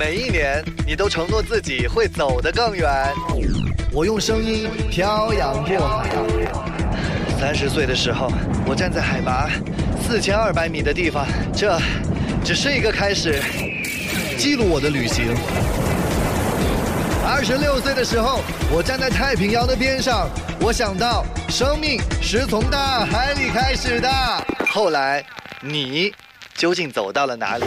每一年，你都承诺自己会走得更远。我用声音漂洋过海。三十岁的时候，我站在海拔四千二百米的地方，这只是一个开始，记录我的旅行。二十六岁的时候，我站在太平洋的边上，我想到生命是从大海里开始的。后来，你究竟走到了哪里？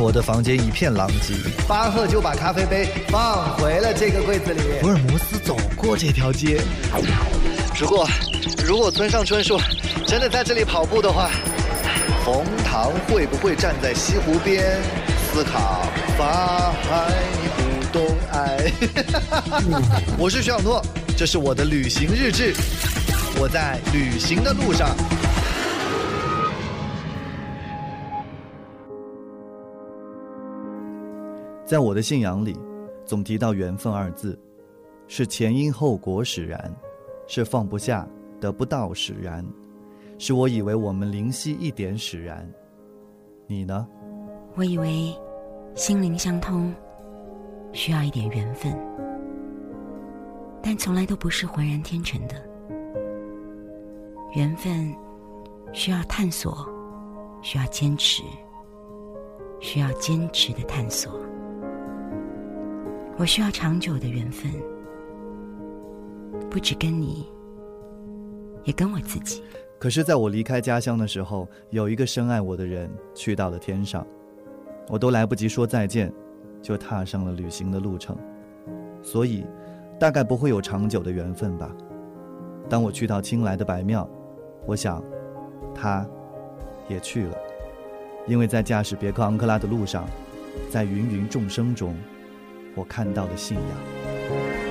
唉，我的房间一片狼藉。巴赫就把咖啡杯放回了这个柜子里。福尔摩斯走过这条街。如果如果村上春树真的在这里跑步的话，冯唐会不会站在西湖边思考法海不懂爱？我是徐小诺，这是我的旅行日志，我在旅行的路上。在我的信仰里，总提到缘分二字，是前因后果使然，是放不下、得不到使然，是我以为我们灵犀一点使然。你呢？我以为心灵相通需要一点缘分，但从来都不是浑然天成的。缘分需要探索，需要坚持，需要坚持的探索。我需要长久的缘分，不只跟你，也跟我自己。可是，在我离开家乡的时候，有一个深爱我的人去到了天上，我都来不及说再见，就踏上了旅行的路程。所以，大概不会有长久的缘分吧。当我去到青莱的白庙，我想，他，也去了，因为在驾驶别克昂克拉的路上，在芸芸众生中。我看到的信仰。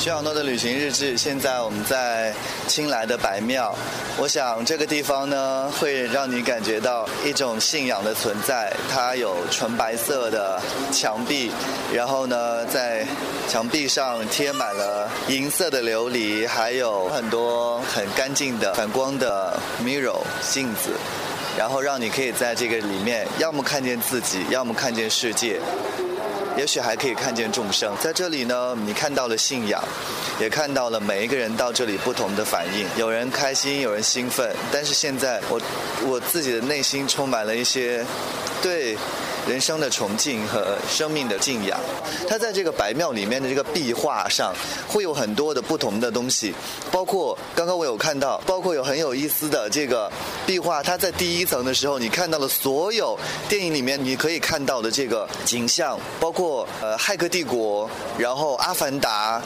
徐小诺的旅行日志。现在我们在青莱的白庙，我想这个地方呢，会让你感觉到一种信仰的存在。它有纯白色的墙壁，然后呢，在墙壁上贴满了银色的琉璃，还有很多很干净的反光的 mirror 镜子，然后让你可以在这个里面，要么看见自己，要么看见世界。也许还可以看见众生，在这里呢，你看到了信仰，也看到了每一个人到这里不同的反应。有人开心，有人兴奋，但是现在我我自己的内心充满了一些对人生的崇敬和生命的敬仰。它在这个白庙里面的这个壁画上，会有很多的不同的东西，包括刚刚我有看到，包括有很有意思的这个壁画。它在第一层的时候，你看到了所有电影里面你可以看到的这个景象，包括。呃，《骇客帝国》，然后《阿凡达》，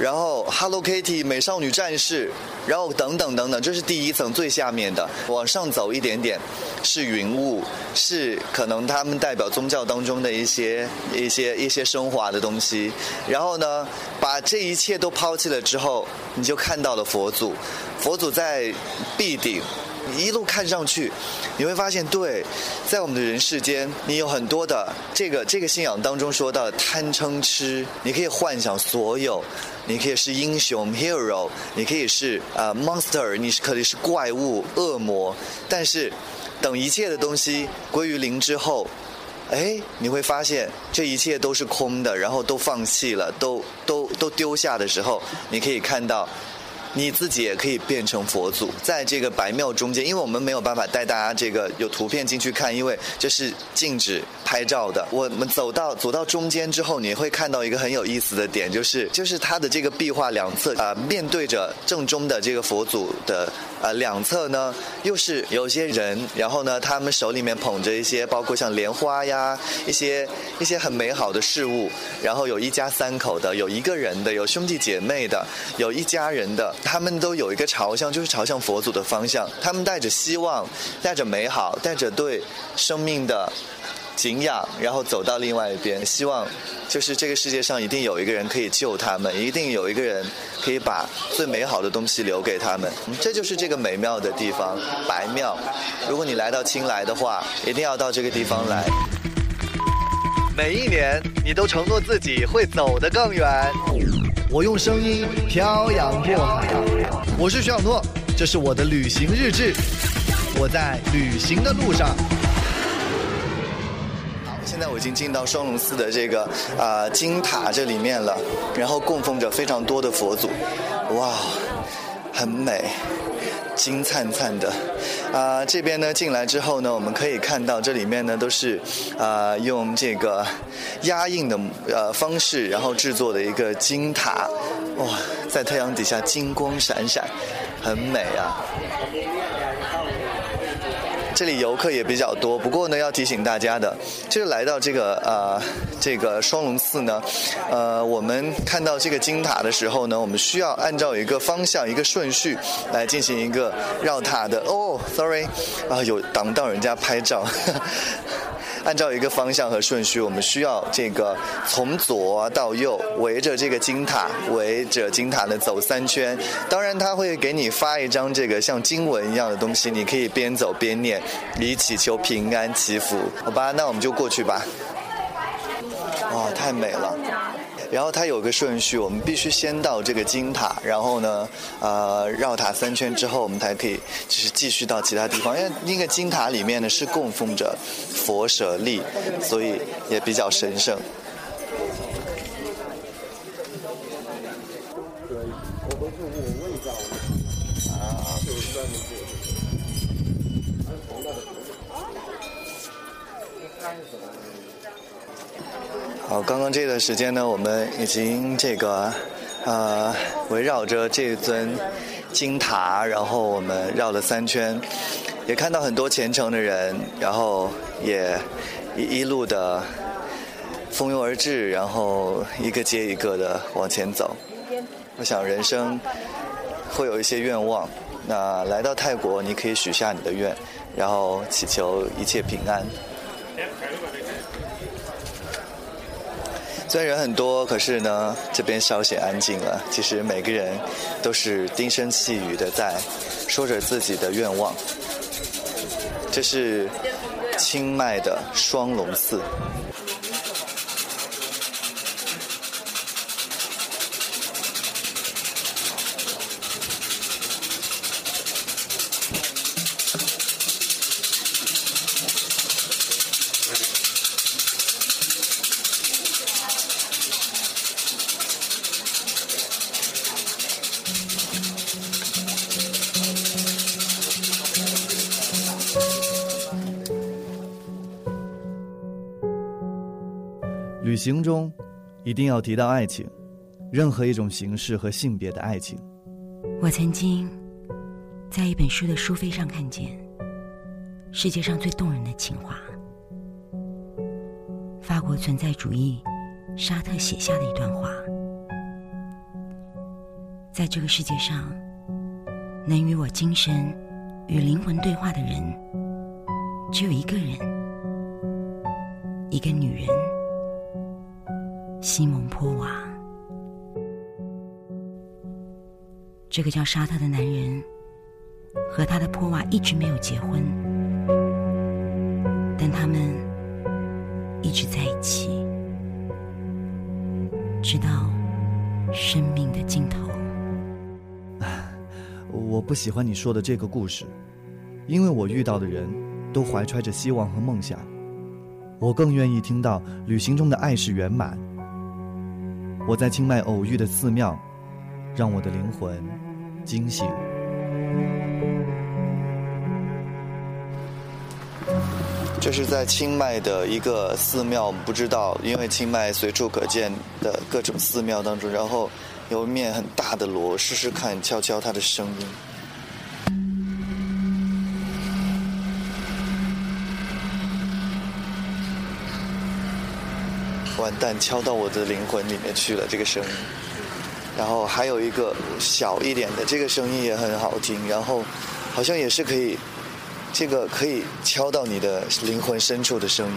然后《Hello Kitty》美少女战士，然后等等等等，这是第一层最下面的。往上走一点点，是云雾，是可能他们代表宗教当中的一些一些一些升华的东西。然后呢，把这一切都抛弃了之后，你就看到了佛祖，佛祖在壁顶。一路看上去，你会发现，对，在我们的人世间，你有很多的这个这个信仰当中说到贪嗔痴，你可以幻想所有，你可以是英雄 hero，你可以是呃 monster，你是可以是怪物恶魔，但是等一切的东西归于零之后，哎，你会发现这一切都是空的，然后都放弃了，都都都丢下的时候，你可以看到。你自己也可以变成佛祖，在这个白庙中间，因为我们没有办法带大家这个有图片进去看，因为这是禁止拍照的。我们走到走到中间之后，你会看到一个很有意思的点，就是就是它的这个壁画两侧啊，面对着正中的这个佛祖的呃两侧呢，又是有些人，然后呢，他们手里面捧着一些，包括像莲花呀，一些一些很美好的事物，然后有一家三口的，有一个人的，有兄弟姐妹的，有一家人的。他们都有一个朝向，就是朝向佛祖的方向。他们带着希望，带着美好，带着对生命的敬仰，然后走到另外一边。希望就是这个世界上一定有一个人可以救他们，一定有一个人可以把最美好的东西留给他们。这就是这个美妙的地方——白庙。如果你来到青莱的话，一定要到这个地方来。每一年，你都承诺自己会走得更远。我用声音漂洋过海。我是徐小诺，这是我的旅行日志，我在旅行的路上。现在我已经进到双龙寺的这个啊金塔这里面了，然后供奉着非常多的佛祖，哇，很美。金灿灿的，啊，这边呢进来之后呢，我们可以看到这里面呢都是，啊，用这个压印的呃方式，然后制作的一个金塔，哇，在太阳底下金光闪闪，很美啊。这里游客也比较多，不过呢，要提醒大家的，就是来到这个呃这个双龙寺呢，呃，我们看到这个金塔的时候呢，我们需要按照一个方向、一个顺序来进行一个绕塔的。哦，sorry，啊，有挡到人家拍照。按照一个方向和顺序，我们需要这个从左到右围着这个金塔，围着金塔呢走三圈。当然，他会给你发一张这个像经文一样的东西，你可以边走边念，以祈求平安祈福。好吧，那我们就过去吧。哇，太美了。然后它有个顺序，我们必须先到这个金塔，然后呢，呃，绕塔三圈之后，我们才可以就是继续到其他地方。因为那个金塔里面呢是供奉着佛舍利，所以也比较神圣。好，刚刚这段时间呢，我们已经这个，呃，围绕着这尊金塔，然后我们绕了三圈，也看到很多虔诚的人，然后也一一路的蜂拥而至，然后一个接一个的往前走。我想人生会有一些愿望，那来到泰国，你可以许下你的愿，然后祈求一切平安。虽然人很多，可是呢，这边稍显安静了。其实每个人都是低声细语的在说着自己的愿望。这是清迈的双龙寺。旅行中，一定要提到爱情，任何一种形式和性别的爱情。我曾经在一本书的书扉上看见世界上最动人的情话，法国存在主义沙特写下的一段话：在这个世界上，能与我精神与灵魂对话的人，只有一个人，一个女人。西蒙坡瓦，这个叫沙特的男人，和他的坡瓦一直没有结婚，但他们一直在一起，直到生命的尽头。我不喜欢你说的这个故事，因为我遇到的人都怀揣着希望和梦想，我更愿意听到旅行中的爱是圆满。我在清迈偶遇的寺庙，让我的灵魂惊醒。这是在清迈的一个寺庙，不知道，因为清迈随处可见的各种寺庙当中，然后有一面很大的锣，试试看敲敲它的声音。完蛋，敲到我的灵魂里面去了这个声音。然后还有一个小一点的，这个声音也很好听。然后好像也是可以，这个可以敲到你的灵魂深处的声音。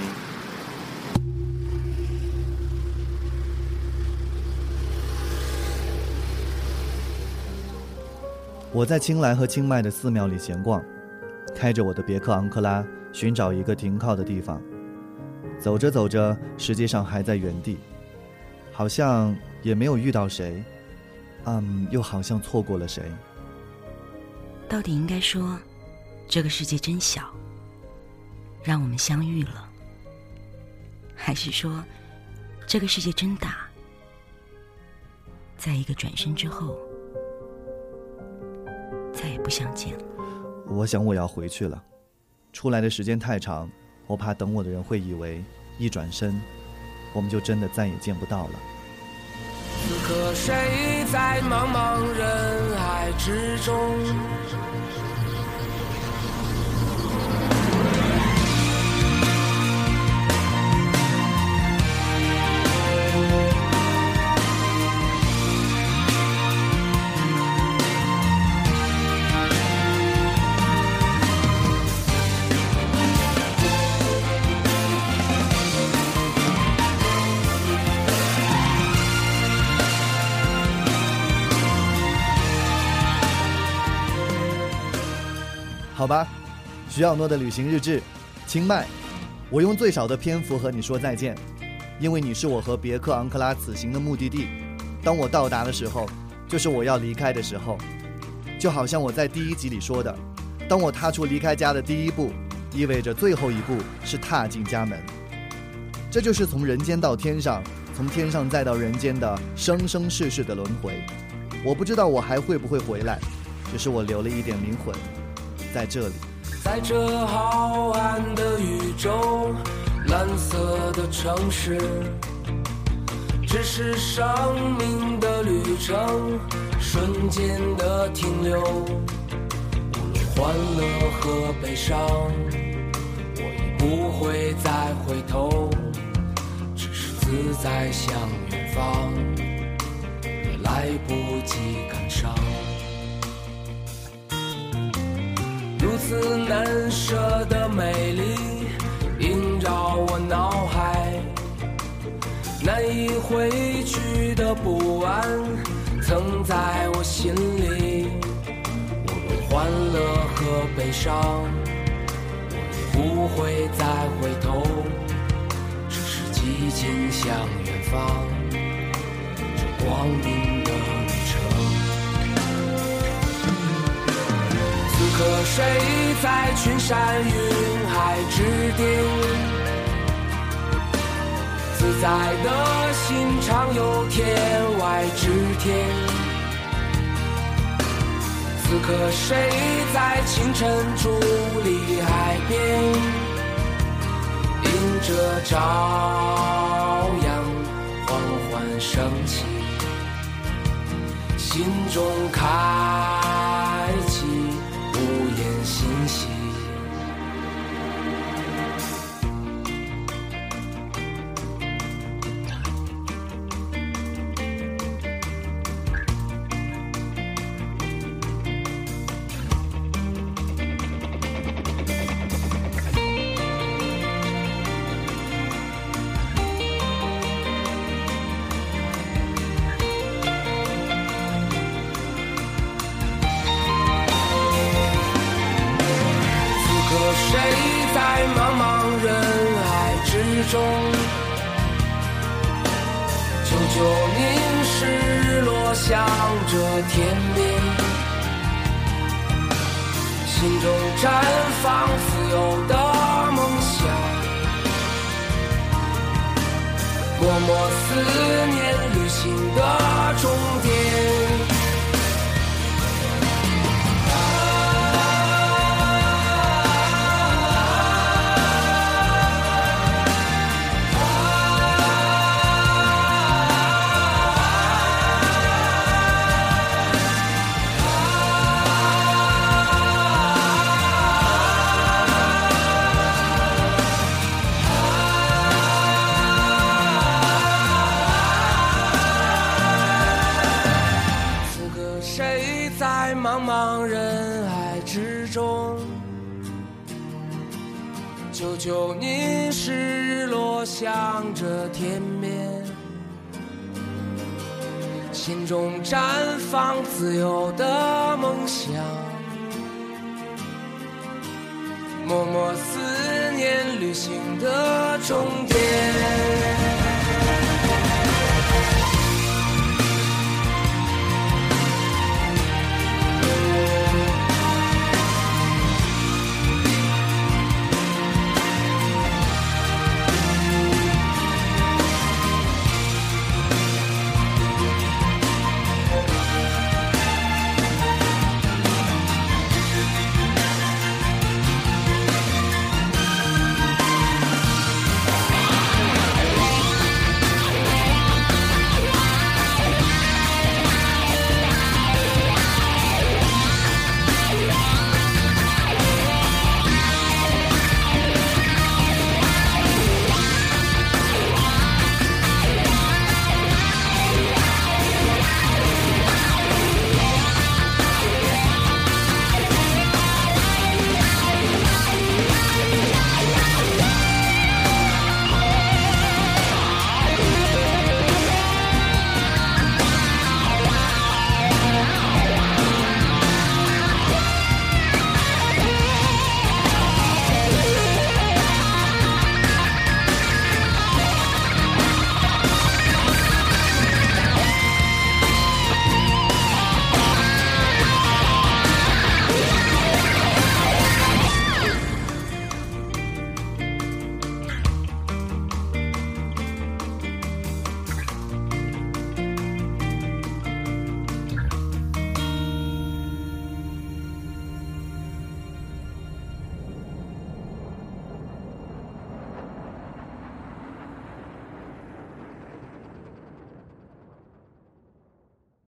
我在青莱和清迈的寺庙里闲逛，开着我的别克昂克拉，寻找一个停靠的地方。走着走着，实际上还在原地，好像也没有遇到谁，嗯，又好像错过了谁。到底应该说，这个世界真小，让我们相遇了，还是说，这个世界真大，在一个转身之后，再也不相见了？我想我要回去了，出来的时间太长，我怕等我的人会以为一转身，我们就真的再也见不到了。此刻谁在茫茫人海之中？好吧，徐小诺的旅行日志，清迈。我用最少的篇幅和你说再见，因为你是我和别克昂克拉此行的目的地。当我到达的时候，就是我要离开的时候。就好像我在第一集里说的，当我踏出离开家的第一步，意味着最后一步是踏进家门。这就是从人间到天上，从天上再到人间的生生世世的轮回。我不知道我还会不会回来，只是我留了一点灵魂。在这里，在这浩瀚的宇宙，蓝色的城市，只是生命的旅程，瞬间的停留。无论欢乐和悲伤，我已不会再回头，只是自在向远方，也来不及感伤。难舍的美丽萦绕我脑海，难以挥去的不安曾在我心里。无论欢乐和悲伤，我也不会再回头，只是寂静向远方，这光明此刻谁在群山云海之巅？自在的心常有天外之天。此刻谁在清晨伫立海边？迎着朝阳缓缓升起，心中开。言中？久久凝视落向着天边，心中绽放自由的梦想。默默思念旅行的终点。向着天边，心中绽放自由的梦想。默默思念旅行的终点。